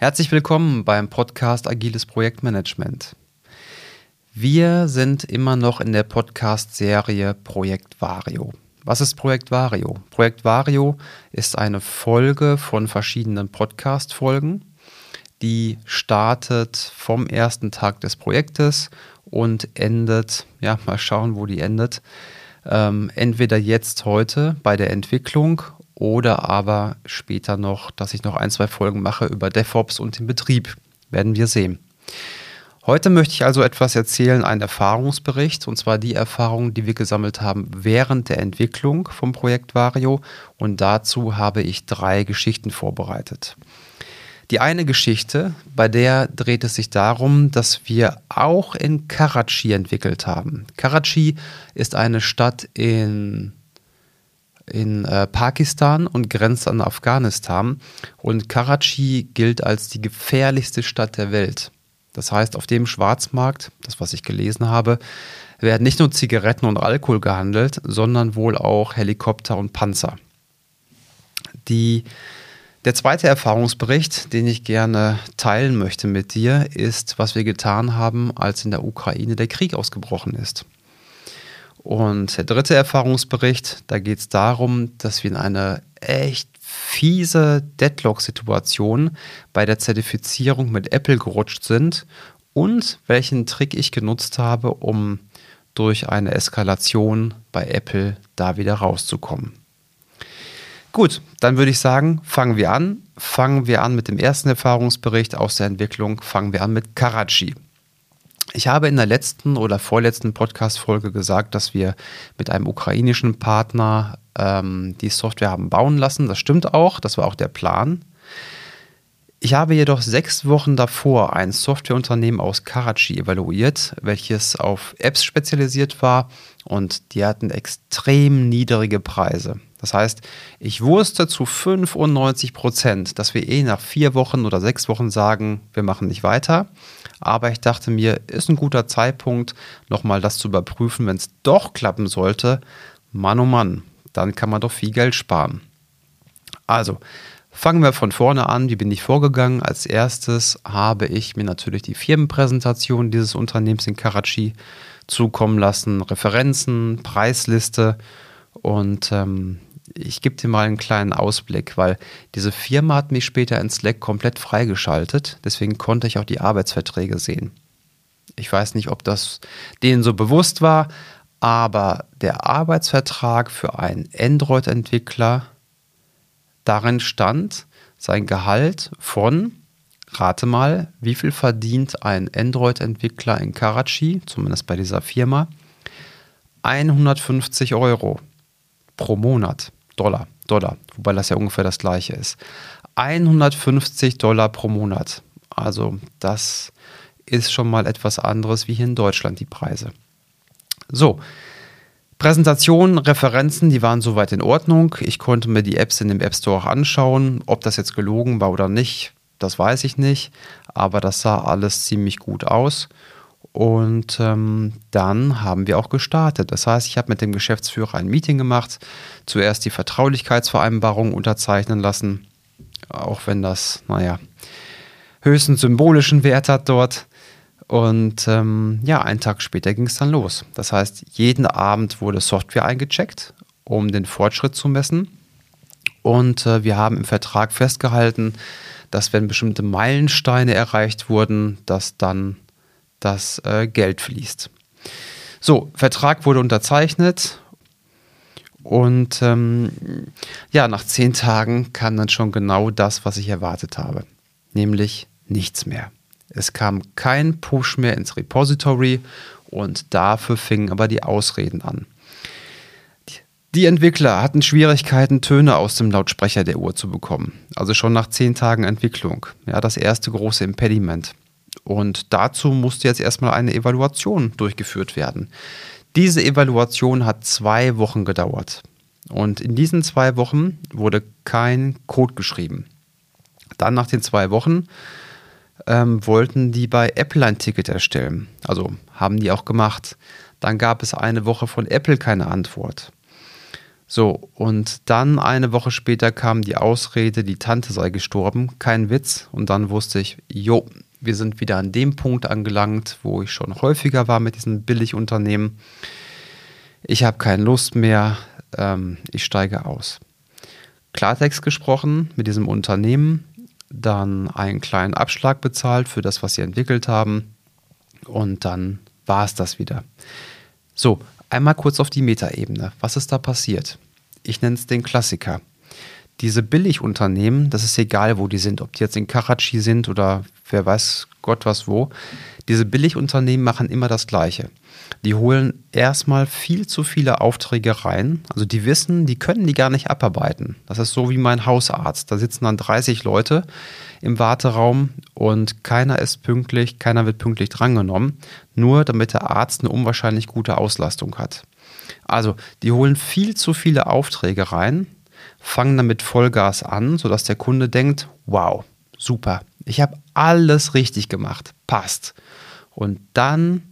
Herzlich willkommen beim Podcast Agiles Projektmanagement. Wir sind immer noch in der Podcast-Serie Projekt Vario. Was ist Projekt Vario? Projekt Vario ist eine Folge von verschiedenen Podcast-Folgen, die startet vom ersten Tag des Projektes und endet, ja, mal schauen, wo die endet, ähm, entweder jetzt heute bei der Entwicklung oder aber später noch, dass ich noch ein, zwei Folgen mache über DevOps und den Betrieb. Werden wir sehen. Heute möchte ich also etwas erzählen, einen Erfahrungsbericht, und zwar die Erfahrungen, die wir gesammelt haben während der Entwicklung vom Projekt Vario. Und dazu habe ich drei Geschichten vorbereitet. Die eine Geschichte, bei der dreht es sich darum, dass wir auch in Karachi entwickelt haben. Karachi ist eine Stadt in in äh, Pakistan und grenzt an Afghanistan. Und Karachi gilt als die gefährlichste Stadt der Welt. Das heißt, auf dem Schwarzmarkt, das was ich gelesen habe, werden nicht nur Zigaretten und Alkohol gehandelt, sondern wohl auch Helikopter und Panzer. Die, der zweite Erfahrungsbericht, den ich gerne teilen möchte mit dir, ist, was wir getan haben, als in der Ukraine der Krieg ausgebrochen ist. Und der dritte Erfahrungsbericht, da geht es darum, dass wir in eine echt fiese Deadlock-Situation bei der Zertifizierung mit Apple gerutscht sind und welchen Trick ich genutzt habe, um durch eine Eskalation bei Apple da wieder rauszukommen. Gut, dann würde ich sagen, fangen wir an. Fangen wir an mit dem ersten Erfahrungsbericht aus der Entwicklung. Fangen wir an mit Karachi. Ich habe in der letzten oder vorletzten Podcast-Folge gesagt, dass wir mit einem ukrainischen Partner ähm, die Software haben bauen lassen. Das stimmt auch, das war auch der Plan. Ich habe jedoch sechs Wochen davor ein Softwareunternehmen aus Karachi evaluiert, welches auf Apps spezialisiert war und die hatten extrem niedrige Preise. Das heißt, ich wusste zu 95 Prozent, dass wir eh nach vier Wochen oder sechs Wochen sagen, wir machen nicht weiter. Aber ich dachte mir, ist ein guter Zeitpunkt, nochmal das zu überprüfen, wenn es doch klappen sollte. Mann, oh Mann, dann kann man doch viel Geld sparen. Also, fangen wir von vorne an. Wie bin ich vorgegangen? Als erstes habe ich mir natürlich die Firmenpräsentation dieses Unternehmens in Karachi zukommen lassen, Referenzen, Preisliste und ähm, ich gebe dir mal einen kleinen Ausblick, weil diese Firma hat mich später in Slack komplett freigeschaltet. Deswegen konnte ich auch die Arbeitsverträge sehen. Ich weiß nicht, ob das denen so bewusst war, aber der Arbeitsvertrag für einen Android-Entwickler, darin stand sein Gehalt von, rate mal, wie viel verdient ein Android-Entwickler in Karachi, zumindest bei dieser Firma? 150 Euro pro Monat. Dollar, Dollar, wobei das ja ungefähr das gleiche ist. 150 Dollar pro Monat. Also das ist schon mal etwas anderes wie hier in Deutschland die Preise. So, Präsentationen, Referenzen, die waren soweit in Ordnung. Ich konnte mir die Apps in dem App Store auch anschauen. Ob das jetzt gelogen war oder nicht, das weiß ich nicht. Aber das sah alles ziemlich gut aus. Und ähm, dann haben wir auch gestartet. Das heißt, ich habe mit dem Geschäftsführer ein Meeting gemacht, zuerst die Vertraulichkeitsvereinbarung unterzeichnen lassen, auch wenn das, naja, höchstens symbolischen Wert hat dort. Und ähm, ja, einen Tag später ging es dann los. Das heißt, jeden Abend wurde Software eingecheckt, um den Fortschritt zu messen. Und äh, wir haben im Vertrag festgehalten, dass wenn bestimmte Meilensteine erreicht wurden, dass dann das äh, Geld fließt. So, Vertrag wurde unterzeichnet und ähm, ja, nach zehn Tagen kam dann schon genau das, was ich erwartet habe, nämlich nichts mehr. Es kam kein Push mehr ins Repository und dafür fingen aber die Ausreden an. Die Entwickler hatten Schwierigkeiten, Töne aus dem Lautsprecher der Uhr zu bekommen. Also schon nach zehn Tagen Entwicklung. Ja, das erste große Impediment. Und dazu musste jetzt erstmal eine Evaluation durchgeführt werden. Diese Evaluation hat zwei Wochen gedauert. Und in diesen zwei Wochen wurde kein Code geschrieben. Dann nach den zwei Wochen ähm, wollten die bei Apple ein Ticket erstellen. Also haben die auch gemacht. Dann gab es eine Woche von Apple keine Antwort. So, und dann eine Woche später kam die Ausrede, die Tante sei gestorben. Kein Witz. Und dann wusste ich, jo, wir sind wieder an dem Punkt angelangt, wo ich schon häufiger war mit diesen Billigunternehmen. Ich habe keine Lust mehr. Ähm, ich steige aus. Klartext gesprochen mit diesem Unternehmen, dann einen kleinen Abschlag bezahlt für das, was sie entwickelt haben. Und dann war es das wieder. So, Einmal kurz auf die Metaebene. Was ist da passiert? Ich nenne es den Klassiker. Diese Billigunternehmen, das ist egal, wo die sind, ob die jetzt in Karachi sind oder wer weiß Gott was wo, diese Billigunternehmen machen immer das Gleiche. Die holen erstmal viel zu viele Aufträge rein. Also die wissen, die können die gar nicht abarbeiten. Das ist so wie mein Hausarzt. Da sitzen dann 30 Leute im Warteraum und keiner ist pünktlich, keiner wird pünktlich drangenommen, nur damit der Arzt eine unwahrscheinlich gute Auslastung hat. Also, die holen viel zu viele Aufträge rein, fangen damit Vollgas an, sodass der Kunde denkt, wow, super, ich habe alles richtig gemacht, passt. Und dann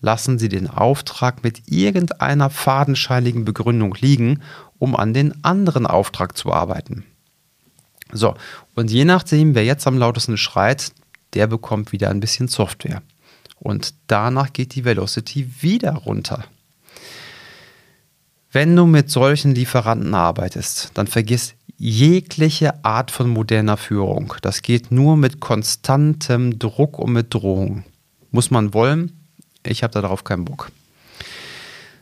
lassen Sie den Auftrag mit irgendeiner fadenscheinigen Begründung liegen, um an den anderen Auftrag zu arbeiten. So, und je nachdem, wer jetzt am lautesten schreit, der bekommt wieder ein bisschen Software. Und danach geht die Velocity wieder runter. Wenn du mit solchen Lieferanten arbeitest, dann vergiss jegliche Art von moderner Führung. Das geht nur mit konstantem Druck und mit Drohung. Muss man wollen, ich habe darauf keinen Bock.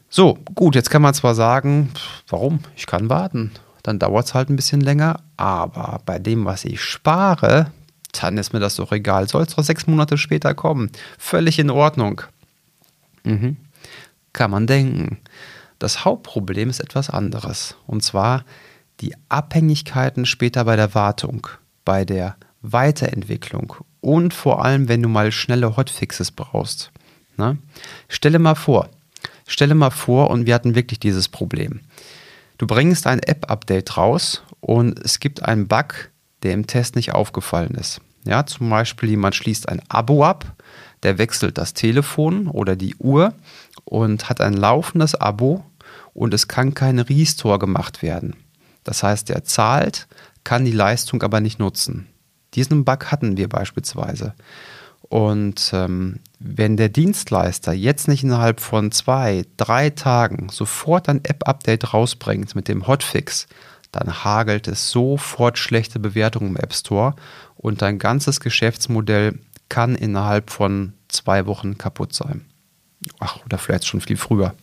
So, gut, jetzt kann man zwar sagen, warum? Ich kann warten dann dauert es halt ein bisschen länger. Aber bei dem, was ich spare, dann ist mir das doch egal. Soll es doch sechs Monate später kommen. Völlig in Ordnung. Mhm. Kann man denken. Das Hauptproblem ist etwas anderes. Und zwar die Abhängigkeiten später bei der Wartung, bei der Weiterentwicklung und vor allem, wenn du mal schnelle Hotfixes brauchst. Ne? Stelle mal vor, stelle mal vor, und wir hatten wirklich dieses Problem. Du bringst ein App-Update raus und es gibt einen Bug, der im Test nicht aufgefallen ist. Ja, zum Beispiel jemand schließt ein Abo ab, der wechselt das Telefon oder die Uhr und hat ein laufendes Abo und es kann kein Restore gemacht werden. Das heißt, er zahlt, kann die Leistung aber nicht nutzen. Diesen Bug hatten wir beispielsweise. Und ähm, wenn der Dienstleister jetzt nicht innerhalb von zwei, drei Tagen sofort ein App-Update rausbringt mit dem Hotfix, dann hagelt es sofort schlechte Bewertungen im App Store und dein ganzes Geschäftsmodell kann innerhalb von zwei Wochen kaputt sein. Ach, oder vielleicht schon viel früher.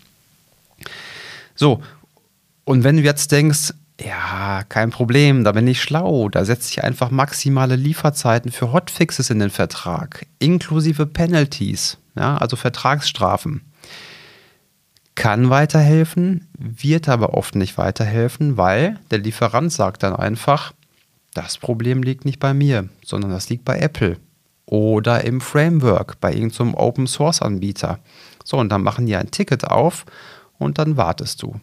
So, und wenn du jetzt denkst, ja, kein Problem, da bin ich schlau. Da setze ich einfach maximale Lieferzeiten für Hotfixes in den Vertrag, inklusive Penalties, ja, also Vertragsstrafen. Kann weiterhelfen, wird aber oft nicht weiterhelfen, weil der Lieferant sagt dann einfach, das Problem liegt nicht bei mir, sondern das liegt bei Apple oder im Framework, bei irgendeinem Open Source Anbieter. So, und dann machen die ein Ticket auf und dann wartest du.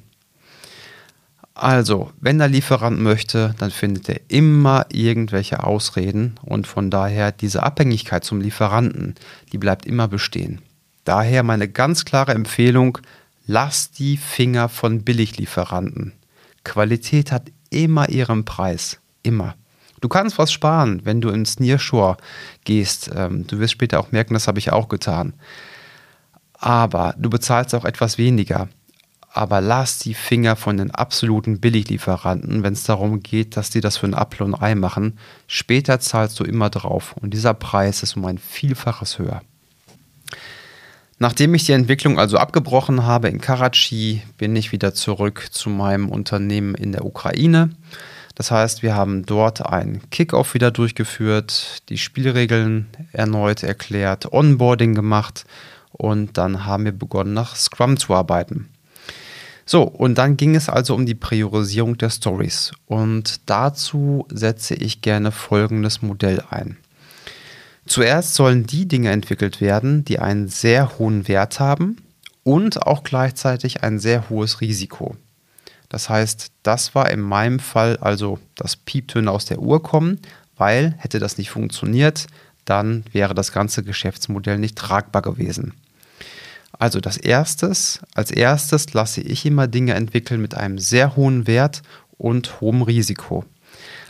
Also, wenn der Lieferant möchte, dann findet er immer irgendwelche Ausreden und von daher diese Abhängigkeit zum Lieferanten, die bleibt immer bestehen. Daher meine ganz klare Empfehlung, lass die Finger von Billiglieferanten. Qualität hat immer ihren Preis, immer. Du kannst was sparen, wenn du ins Nearshore gehst. Ähm, du wirst später auch merken, das habe ich auch getan. Aber du bezahlst auch etwas weniger aber lass die Finger von den absoluten Billiglieferanten, wenn es darum geht, dass die das für ein Apfel und Ei machen. Später zahlst du immer drauf und dieser Preis ist um ein Vielfaches höher. Nachdem ich die Entwicklung also abgebrochen habe in Karachi, bin ich wieder zurück zu meinem Unternehmen in der Ukraine. Das heißt, wir haben dort einen Kickoff wieder durchgeführt, die Spielregeln erneut erklärt, Onboarding gemacht und dann haben wir begonnen, nach Scrum zu arbeiten. So, und dann ging es also um die Priorisierung der Stories. Und dazu setze ich gerne folgendes Modell ein. Zuerst sollen die Dinge entwickelt werden, die einen sehr hohen Wert haben und auch gleichzeitig ein sehr hohes Risiko. Das heißt, das war in meinem Fall also das Pieptöne aus der Uhr kommen, weil hätte das nicht funktioniert, dann wäre das ganze Geschäftsmodell nicht tragbar gewesen. Also das erstes, als erstes lasse ich immer Dinge entwickeln mit einem sehr hohen Wert und hohem Risiko.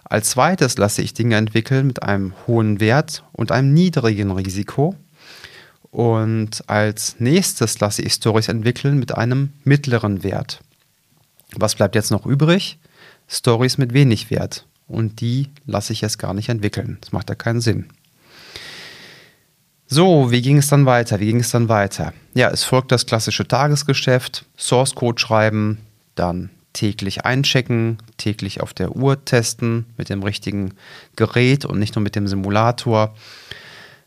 Als zweites lasse ich Dinge entwickeln mit einem hohen Wert und einem niedrigen Risiko. Und als nächstes lasse ich Stories entwickeln mit einem mittleren Wert. Was bleibt jetzt noch übrig? Stories mit wenig Wert. Und die lasse ich jetzt gar nicht entwickeln. Das macht ja keinen Sinn. So, wie ging es dann weiter? Wie ging es dann weiter? Ja, es folgt das klassische Tagesgeschäft, Source Code schreiben, dann täglich einchecken, täglich auf der Uhr testen mit dem richtigen Gerät und nicht nur mit dem Simulator.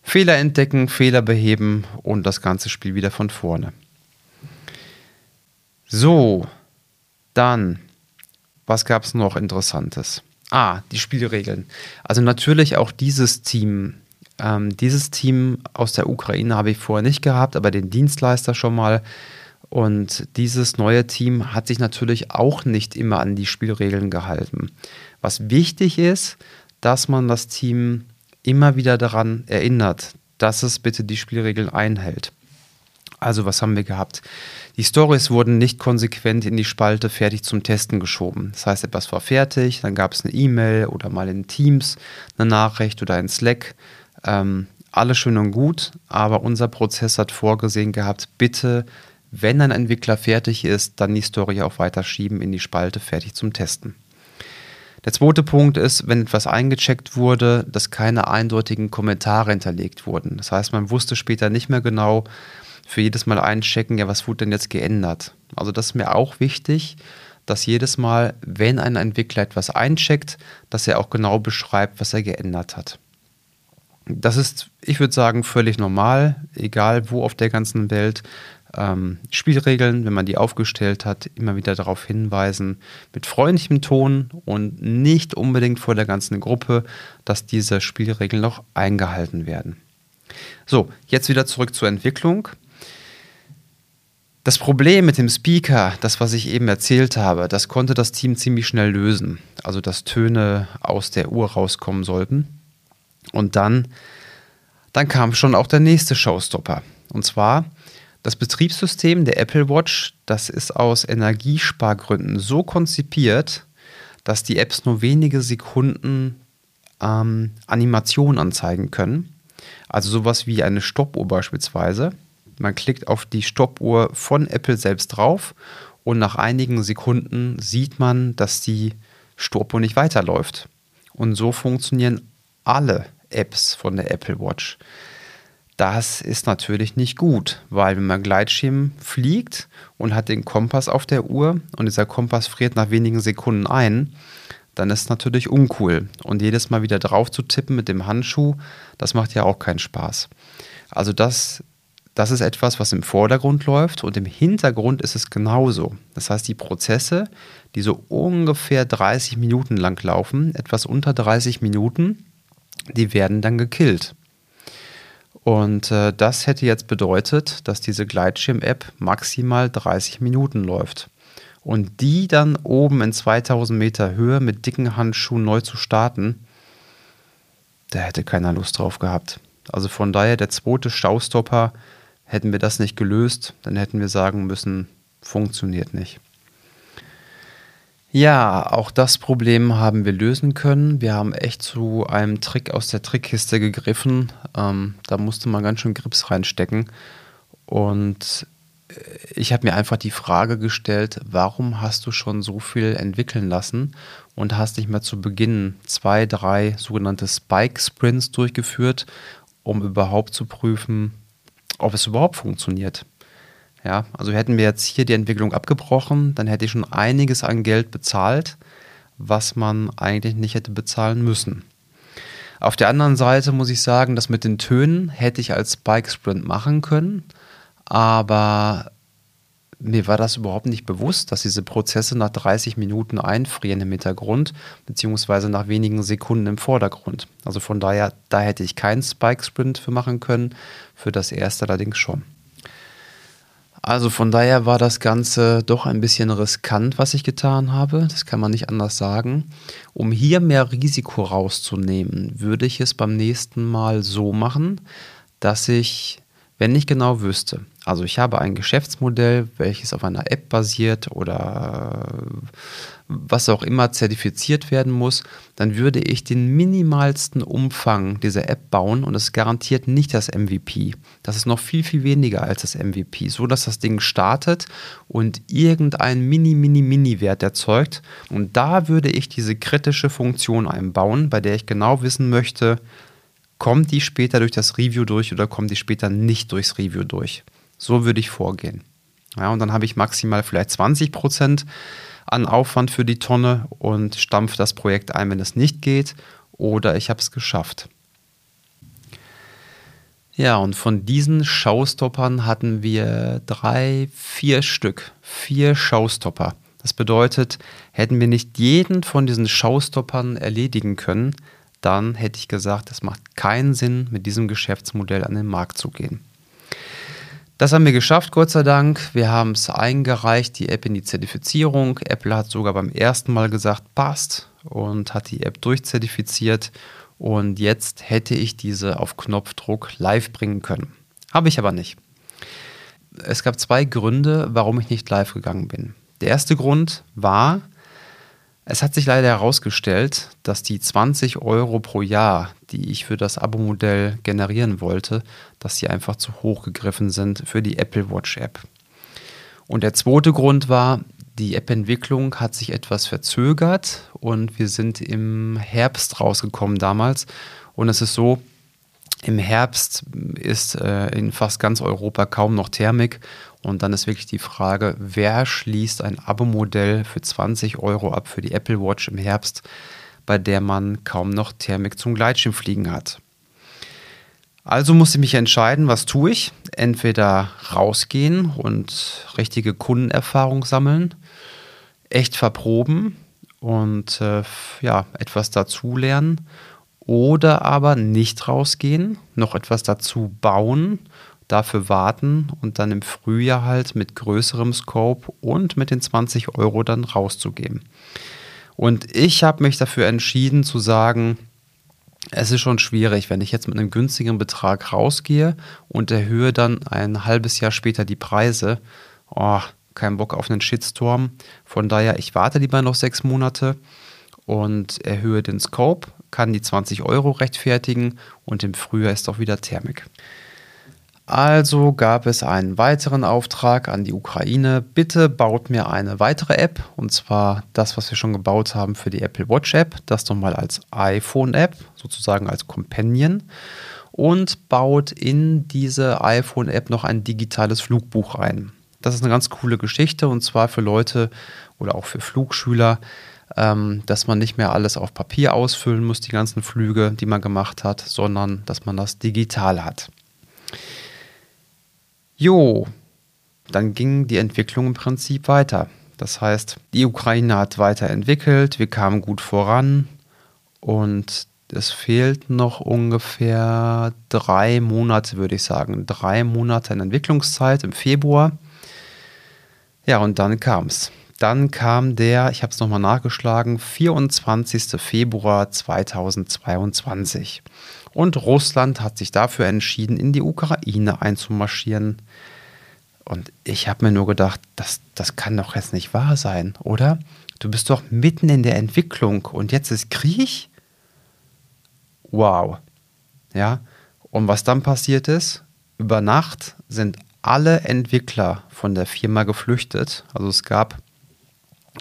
Fehler entdecken, Fehler beheben und das ganze Spiel wieder von vorne. So, dann, was gab es noch Interessantes? Ah, die Spielregeln. Also natürlich auch dieses Team ähm, dieses Team aus der Ukraine habe ich vorher nicht gehabt, aber den Dienstleister schon mal. Und dieses neue Team hat sich natürlich auch nicht immer an die Spielregeln gehalten. Was wichtig ist, dass man das Team immer wieder daran erinnert, dass es bitte die Spielregeln einhält. Also was haben wir gehabt? Die Stories wurden nicht konsequent in die Spalte fertig zum Testen geschoben. Das heißt, etwas war fertig, dann gab es eine E-Mail oder mal in Teams eine Nachricht oder ein Slack ähm, alles schön und gut, aber unser Prozess hat vorgesehen gehabt, bitte, wenn ein Entwickler fertig ist, dann die Story auch weiter schieben in die Spalte fertig zum Testen. Der zweite Punkt ist, wenn etwas eingecheckt wurde, dass keine eindeutigen Kommentare hinterlegt wurden. Das heißt, man wusste später nicht mehr genau für jedes Mal einchecken, ja, was wurde denn jetzt geändert? Also das ist mir auch wichtig, dass jedes Mal, wenn ein Entwickler etwas eincheckt, dass er auch genau beschreibt, was er geändert hat. Das ist, ich würde sagen, völlig normal, egal wo auf der ganzen Welt. Ähm, Spielregeln, wenn man die aufgestellt hat, immer wieder darauf hinweisen, mit freundlichem Ton und nicht unbedingt vor der ganzen Gruppe, dass diese Spielregeln noch eingehalten werden. So, jetzt wieder zurück zur Entwicklung. Das Problem mit dem Speaker, das, was ich eben erzählt habe, das konnte das Team ziemlich schnell lösen. Also, dass Töne aus der Uhr rauskommen sollten. Und dann, dann kam schon auch der nächste Showstopper. Und zwar das Betriebssystem der Apple Watch, das ist aus Energiespargründen so konzipiert, dass die Apps nur wenige Sekunden ähm, Animation anzeigen können. Also sowas wie eine Stoppuhr beispielsweise. Man klickt auf die Stoppuhr von Apple selbst drauf und nach einigen Sekunden sieht man, dass die Stoppuhr nicht weiterläuft. Und so funktionieren alle Apps von der Apple Watch. Das ist natürlich nicht gut, weil wenn man Gleitschirm fliegt und hat den Kompass auf der Uhr und dieser Kompass friert nach wenigen Sekunden ein, dann ist es natürlich uncool. Und jedes Mal wieder drauf zu tippen mit dem Handschuh, das macht ja auch keinen Spaß. Also das, das ist etwas, was im Vordergrund läuft und im Hintergrund ist es genauso. Das heißt, die Prozesse, die so ungefähr 30 Minuten lang laufen, etwas unter 30 Minuten, die werden dann gekillt. Und äh, das hätte jetzt bedeutet, dass diese Gleitschirm-App maximal 30 Minuten läuft. Und die dann oben in 2000 Meter Höhe mit dicken Handschuhen neu zu starten, da hätte keiner Lust drauf gehabt. Also von daher der zweite Staustopper, hätten wir das nicht gelöst, dann hätten wir sagen müssen, funktioniert nicht. Ja, auch das Problem haben wir lösen können. Wir haben echt zu einem Trick aus der Trickkiste gegriffen. Ähm, da musste man ganz schön Grips reinstecken. Und äh, ich habe mir einfach die Frage gestellt, warum hast du schon so viel entwickeln lassen und hast nicht mehr zu Beginn zwei, drei sogenannte Spike-Sprints durchgeführt, um überhaupt zu prüfen, ob es überhaupt funktioniert. Ja, also hätten wir jetzt hier die Entwicklung abgebrochen, dann hätte ich schon einiges an Geld bezahlt, was man eigentlich nicht hätte bezahlen müssen. Auf der anderen Seite muss ich sagen, das mit den Tönen hätte ich als Bike Sprint machen können, aber mir war das überhaupt nicht bewusst, dass diese Prozesse nach 30 Minuten einfrieren im Hintergrund, beziehungsweise nach wenigen Sekunden im Vordergrund. Also von daher, da hätte ich keinen Spike Sprint für machen können, für das erste allerdings schon. Also von daher war das Ganze doch ein bisschen riskant, was ich getan habe. Das kann man nicht anders sagen. Um hier mehr Risiko rauszunehmen, würde ich es beim nächsten Mal so machen, dass ich Wenn ich genau wüsste, also ich habe ein Geschäftsmodell, welches auf einer App basiert oder was auch immer zertifiziert werden muss, dann würde ich den minimalsten Umfang dieser App bauen und es garantiert nicht das MVP. Das ist noch viel, viel weniger als das MVP, so dass das Ding startet und irgendein mini, mini, mini Wert erzeugt. Und da würde ich diese kritische Funktion einbauen, bei der ich genau wissen möchte, kommt die später durch das Review durch oder kommt die später nicht durchs Review durch. So würde ich vorgehen. Ja, und dann habe ich maximal vielleicht 20 Prozent an Aufwand für die Tonne und stampfe das Projekt ein, wenn es nicht geht, oder ich habe es geschafft. Ja, und von diesen Showstoppern hatten wir drei, vier Stück. Vier Showstopper. Das bedeutet, hätten wir nicht jeden von diesen Showstoppern erledigen können, dann hätte ich gesagt, es macht keinen Sinn, mit diesem Geschäftsmodell an den Markt zu gehen. Das haben wir geschafft, Gott sei Dank. Wir haben es eingereicht, die App in die Zertifizierung. Apple hat sogar beim ersten Mal gesagt, passt und hat die App durchzertifiziert. Und jetzt hätte ich diese auf Knopfdruck live bringen können. Habe ich aber nicht. Es gab zwei Gründe, warum ich nicht live gegangen bin. Der erste Grund war, es hat sich leider herausgestellt, dass die 20 Euro pro Jahr, die ich für das Abo-Modell generieren wollte, dass sie einfach zu hoch gegriffen sind für die Apple Watch App. Und der zweite Grund war, die App-Entwicklung hat sich etwas verzögert und wir sind im Herbst rausgekommen damals. Und es ist so, im Herbst ist äh, in fast ganz Europa kaum noch Thermik und dann ist wirklich die Frage, wer schließt ein Abo-Modell für 20 Euro ab für die Apple Watch im Herbst, bei der man kaum noch Thermik zum Gleitschirmfliegen hat. Also musste ich mich entscheiden, was tue ich? Entweder rausgehen und richtige Kundenerfahrung sammeln, echt verproben und äh, ja, etwas dazulernen oder aber nicht rausgehen, noch etwas dazu bauen dafür warten und dann im Frühjahr halt mit größerem Scope und mit den 20 Euro dann rauszugeben. Und ich habe mich dafür entschieden zu sagen, es ist schon schwierig, wenn ich jetzt mit einem günstigen Betrag rausgehe und erhöhe dann ein halbes Jahr später die Preise. Oh, kein Bock auf einen Shitstorm. Von daher, ich warte lieber noch sechs Monate und erhöhe den Scope, kann die 20 Euro rechtfertigen und im Frühjahr ist auch wieder Thermik. Also gab es einen weiteren Auftrag an die Ukraine. Bitte baut mir eine weitere App und zwar das, was wir schon gebaut haben für die Apple Watch App, das nochmal als iPhone App, sozusagen als Companion und baut in diese iPhone App noch ein digitales Flugbuch ein. Das ist eine ganz coole Geschichte und zwar für Leute oder auch für Flugschüler, ähm, dass man nicht mehr alles auf Papier ausfüllen muss, die ganzen Flüge, die man gemacht hat, sondern dass man das digital hat. Jo, dann ging die Entwicklung im Prinzip weiter. Das heißt, die Ukraine hat weiterentwickelt, wir kamen gut voran und es fehlt noch ungefähr drei Monate, würde ich sagen. Drei Monate in Entwicklungszeit im Februar. Ja, und dann kam es. Dann kam der, ich habe es nochmal nachgeschlagen, 24. Februar 2022. Und Russland hat sich dafür entschieden, in die Ukraine einzumarschieren. Und ich habe mir nur gedacht, das, das kann doch jetzt nicht wahr sein, oder? Du bist doch mitten in der Entwicklung und jetzt ist Krieg? Wow. Ja, und was dann passiert ist, über Nacht sind alle Entwickler von der Firma geflüchtet. Also es gab,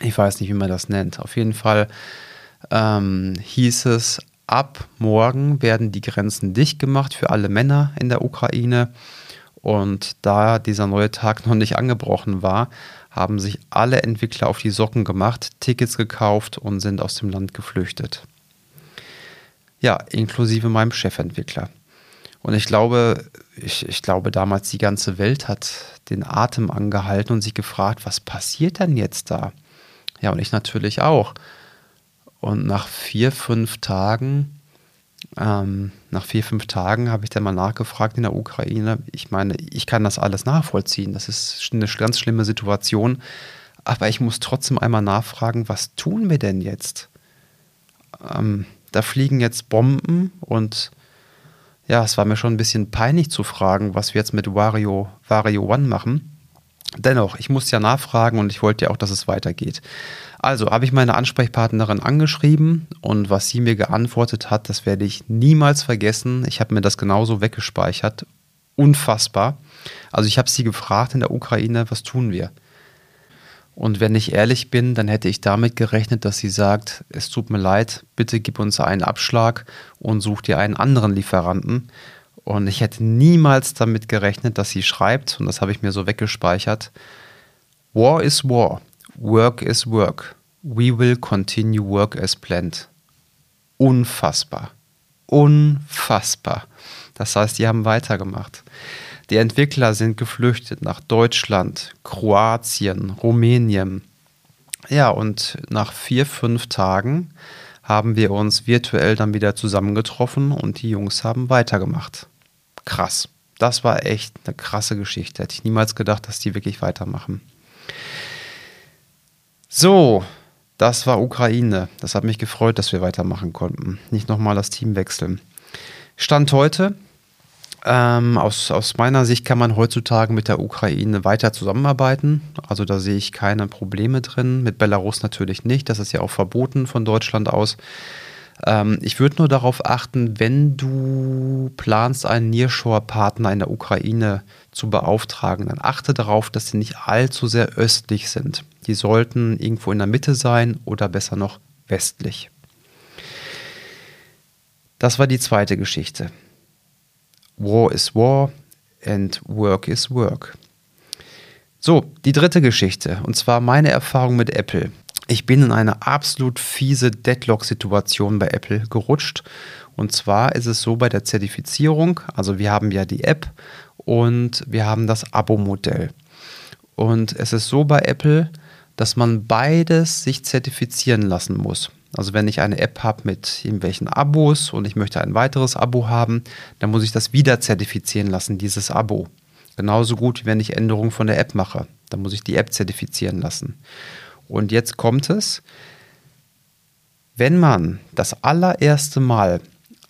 ich weiß nicht, wie man das nennt, auf jeden Fall ähm, hieß es, ab morgen werden die Grenzen dicht gemacht für alle Männer in der Ukraine. Und da dieser neue Tag noch nicht angebrochen war, haben sich alle Entwickler auf die Socken gemacht, Tickets gekauft und sind aus dem Land geflüchtet. Ja, inklusive meinem Chefentwickler. Und ich glaube, ich, ich, glaube, damals die ganze Welt hat den Atem angehalten und sich gefragt, was passiert denn jetzt da? Ja, und ich natürlich auch. Und nach vier, fünf Tagen, ähm, nach vier, fünf Tagen habe ich dann mal nachgefragt in der Ukraine. Ich meine, ich kann das alles nachvollziehen. Das ist eine ganz schlimme Situation. Aber ich muss trotzdem einmal nachfragen, was tun wir denn jetzt? Ähm, da fliegen jetzt Bomben und ja, es war mir schon ein bisschen peinlich zu fragen, was wir jetzt mit Wario, Wario One machen. Dennoch, ich musste ja nachfragen und ich wollte ja auch, dass es weitergeht. Also habe ich meine Ansprechpartnerin angeschrieben und was sie mir geantwortet hat, das werde ich niemals vergessen. Ich habe mir das genauso weggespeichert. Unfassbar. Also ich habe sie gefragt in der Ukraine, was tun wir? Und wenn ich ehrlich bin, dann hätte ich damit gerechnet, dass sie sagt, es tut mir leid, bitte gib uns einen Abschlag und such dir einen anderen Lieferanten. Und ich hätte niemals damit gerechnet, dass sie schreibt, und das habe ich mir so weggespeichert, War is war, work is work. We will continue work as planned. Unfassbar. Unfassbar. Das heißt, die haben weitergemacht. Die Entwickler sind geflüchtet nach Deutschland, Kroatien, Rumänien. Ja, und nach vier, fünf Tagen haben wir uns virtuell dann wieder zusammengetroffen und die Jungs haben weitergemacht. Krass. Das war echt eine krasse Geschichte. Hätte ich niemals gedacht, dass die wirklich weitermachen. So, das war Ukraine. Das hat mich gefreut, dass wir weitermachen konnten. Nicht nochmal das Team wechseln. Stand heute, ähm, aus, aus meiner Sicht kann man heutzutage mit der Ukraine weiter zusammenarbeiten. Also da sehe ich keine Probleme drin. Mit Belarus natürlich nicht. Das ist ja auch verboten von Deutschland aus. Ähm, ich würde nur darauf achten, wenn du planst, einen Nearshore-Partner in der Ukraine zu beauftragen, dann achte darauf, dass sie nicht allzu sehr östlich sind. Die sollten irgendwo in der Mitte sein oder besser noch westlich. Das war die zweite Geschichte. War is War and Work is Work. So, die dritte Geschichte, und zwar meine Erfahrung mit Apple. Ich bin in eine absolut fiese Deadlock-Situation bei Apple gerutscht. Und zwar ist es so bei der Zertifizierung, also wir haben ja die App und wir haben das Abo-Modell. Und es ist so bei Apple, dass man beides sich zertifizieren lassen muss. Also wenn ich eine App habe mit irgendwelchen Abos und ich möchte ein weiteres Abo haben, dann muss ich das wieder zertifizieren lassen, dieses Abo. Genauso gut, wie wenn ich Änderungen von der App mache. Dann muss ich die App zertifizieren lassen. Und jetzt kommt es, wenn man das allererste Mal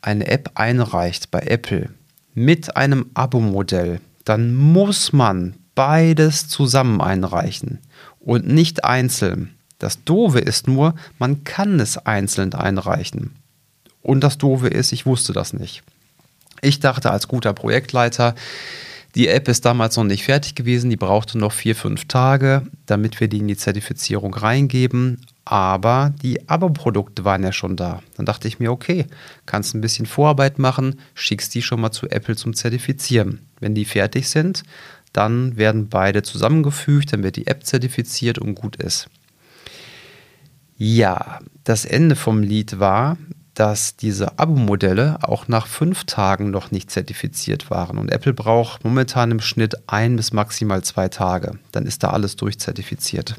eine App einreicht bei Apple mit einem Abo-Modell, dann muss man beides zusammen einreichen und nicht einzeln. Das Doofe ist nur, man kann es einzeln einreichen. Und das Doofe ist, ich wusste das nicht. Ich dachte als guter Projektleiter, die App ist damals noch nicht fertig gewesen, die brauchte noch vier, fünf Tage, damit wir die in die Zertifizierung reingeben. Aber die Abo-Produkte waren ja schon da. Dann dachte ich mir, okay, kannst ein bisschen Vorarbeit machen, schickst die schon mal zu Apple zum Zertifizieren. Wenn die fertig sind, dann werden beide zusammengefügt, dann wird die App zertifiziert und gut ist. Ja, das Ende vom Lied war, dass diese Abo-Modelle auch nach fünf Tagen noch nicht zertifiziert waren. Und Apple braucht momentan im Schnitt ein bis maximal zwei Tage. Dann ist da alles durchzertifiziert.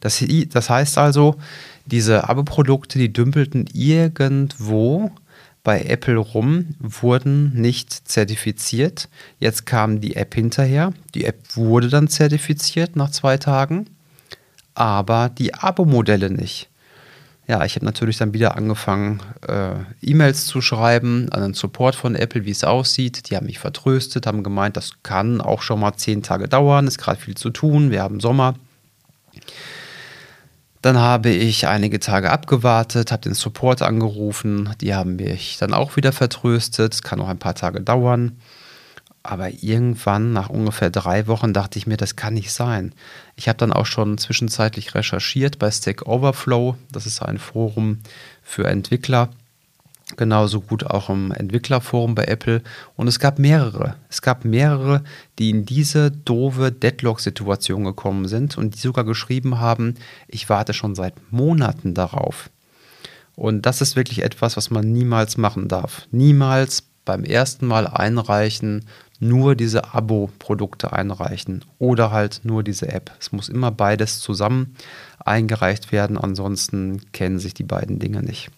Das, das heißt also, diese Abo-Produkte, die dümpelten irgendwo bei Apple rum, wurden nicht zertifiziert. Jetzt kam die App hinterher. Die App wurde dann zertifiziert nach zwei Tagen aber die Abo-Modelle nicht. Ja, ich habe natürlich dann wieder angefangen, äh, E-Mails zu schreiben an den Support von Apple, wie es aussieht. Die haben mich vertröstet, haben gemeint, das kann auch schon mal zehn Tage dauern, ist gerade viel zu tun, wir haben Sommer. Dann habe ich einige Tage abgewartet, habe den Support angerufen, die haben mich dann auch wieder vertröstet, es kann noch ein paar Tage dauern. Aber irgendwann, nach ungefähr drei Wochen, dachte ich mir, das kann nicht sein. Ich habe dann auch schon zwischenzeitlich recherchiert bei Stack Overflow. Das ist ein Forum für Entwickler. Genauso gut auch im Entwicklerforum bei Apple. Und es gab mehrere. Es gab mehrere, die in diese doofe Deadlock-Situation gekommen sind und die sogar geschrieben haben, ich warte schon seit Monaten darauf. Und das ist wirklich etwas, was man niemals machen darf. Niemals beim ersten Mal einreichen nur diese Abo-Produkte einreichen oder halt nur diese App. Es muss immer beides zusammen eingereicht werden, ansonsten kennen sich die beiden Dinge nicht.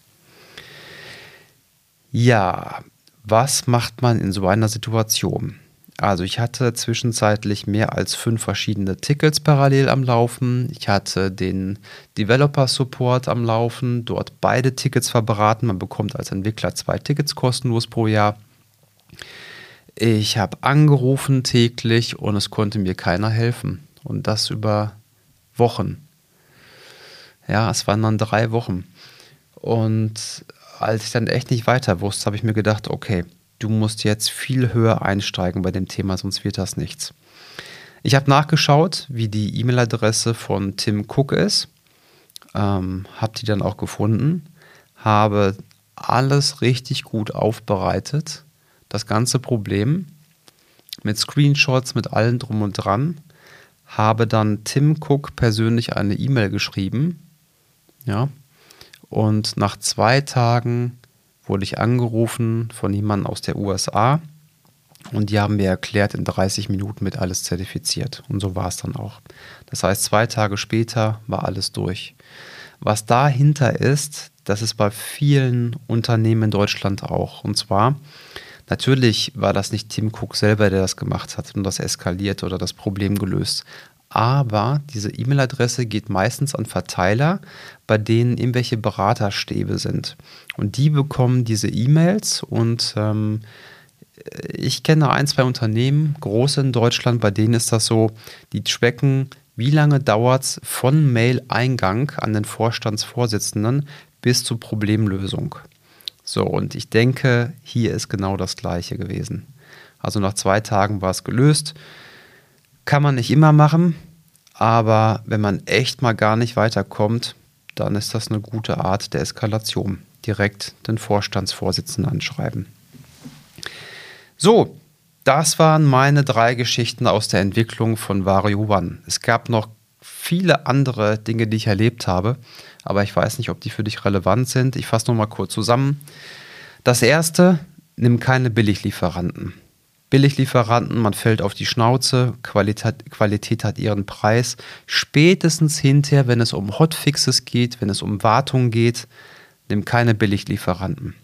Ja, was macht man in so einer Situation? Also ich hatte zwischenzeitlich mehr als fünf verschiedene Tickets parallel am Laufen. Ich hatte den Developer Support am Laufen, dort beide Tickets verbraten. Man bekommt als Entwickler zwei Tickets kostenlos pro Jahr. Ich habe angerufen täglich und es konnte mir keiner helfen. Und das über Wochen. Ja, es waren dann drei Wochen. Und als ich dann echt nicht weiter wusste, habe ich mir gedacht, okay, du musst jetzt viel höher einsteigen bei dem Thema, sonst wird das nichts. Ich habe nachgeschaut, wie die E-Mail-Adresse von Tim Cook ist, ähm, habe die dann auch gefunden, habe alles richtig gut aufbereitet, das ganze Problem mit Screenshots, mit allem drum und dran, habe dann Tim Cook persönlich eine E-Mail geschrieben, ja, und nach zwei Tagen wurde ich angerufen von jemandem aus der USA und die haben mir erklärt, in 30 Minuten mit alles zertifiziert. Und so war es dann auch. Das heißt, zwei Tage später war alles durch. Was dahinter ist, das ist bei vielen Unternehmen in Deutschland auch. Und zwar, natürlich war das nicht Tim Cook selber, der das gemacht hat und das eskaliert oder das Problem gelöst aber diese E-Mail-Adresse geht meistens an Verteiler, bei denen irgendwelche Beraterstäbe sind. Und die bekommen diese E-Mails und ähm, ich kenne ein, zwei Unternehmen, große in Deutschland, bei denen ist das so, die tracken, wie lange dauert es von Mail-Eingang an den Vorstandsvorsitzenden bis zur Problemlösung. So, und ich denke, hier ist genau das gleiche gewesen. Also nach zwei Tagen war es gelöst. Kann man nicht immer machen, aber wenn man echt mal gar nicht weiterkommt, dann ist das eine gute Art der Eskalation. Direkt den Vorstandsvorsitzenden anschreiben. So, das waren meine drei Geschichten aus der Entwicklung von Vario One. Es gab noch viele andere Dinge, die ich erlebt habe, aber ich weiß nicht, ob die für dich relevant sind. Ich fasse nochmal kurz zusammen. Das erste, nimm keine Billiglieferanten. Billiglieferanten, man fällt auf die Schnauze, Qualität, Qualität hat ihren Preis. Spätestens hinterher, wenn es um Hotfixes geht, wenn es um Wartung geht, nimm keine Billiglieferanten.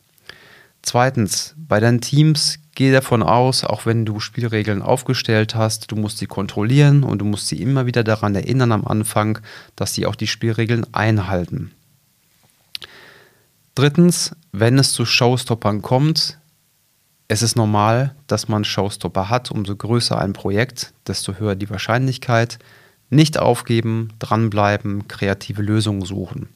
Zweitens, bei deinen Teams geh davon aus, auch wenn du Spielregeln aufgestellt hast, du musst sie kontrollieren und du musst sie immer wieder daran erinnern am Anfang, dass sie auch die Spielregeln einhalten. Drittens, wenn es zu Showstoppern kommt, es ist normal, dass man Showstopper hat. Umso größer ein Projekt, desto höher die Wahrscheinlichkeit. Nicht aufgeben, dranbleiben, kreative Lösungen suchen.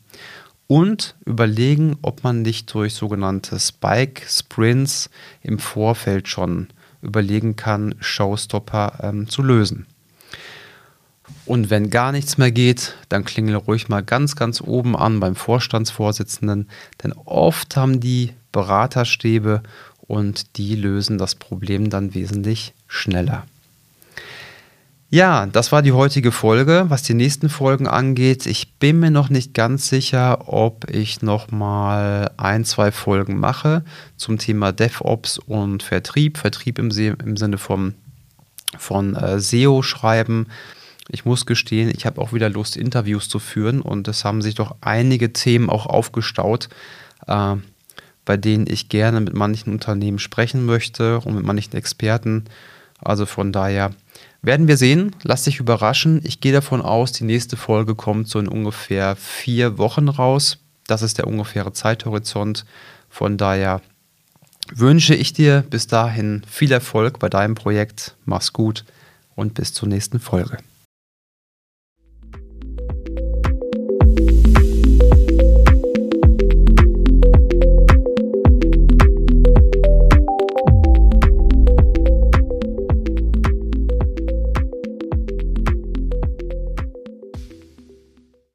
Und überlegen, ob man nicht durch sogenannte Spike-Sprints im Vorfeld schon überlegen kann, Showstopper ähm, zu lösen. Und wenn gar nichts mehr geht, dann klingel ruhig mal ganz, ganz oben an beim Vorstandsvorsitzenden, denn oft haben die Beraterstäbe und die lösen das Problem dann wesentlich schneller. Ja, das war die heutige Folge. Was die nächsten Folgen angeht, ich bin mir noch nicht ganz sicher, ob ich noch mal ein, zwei Folgen mache zum Thema DevOps und Vertrieb. Vertrieb im, im Sinne vom, von äh, SEO schreiben. Ich muss gestehen, ich habe auch wieder Lust, Interviews zu führen und es haben sich doch einige Themen auch aufgestaut. Äh, bei denen ich gerne mit manchen Unternehmen sprechen möchte und mit manchen Experten. Also von daher werden wir sehen. Lass dich überraschen. Ich gehe davon aus, die nächste Folge kommt so in ungefähr vier Wochen raus. Das ist der ungefähre Zeithorizont. Von daher wünsche ich dir bis dahin viel Erfolg bei deinem Projekt. Mach's gut und bis zur nächsten Folge.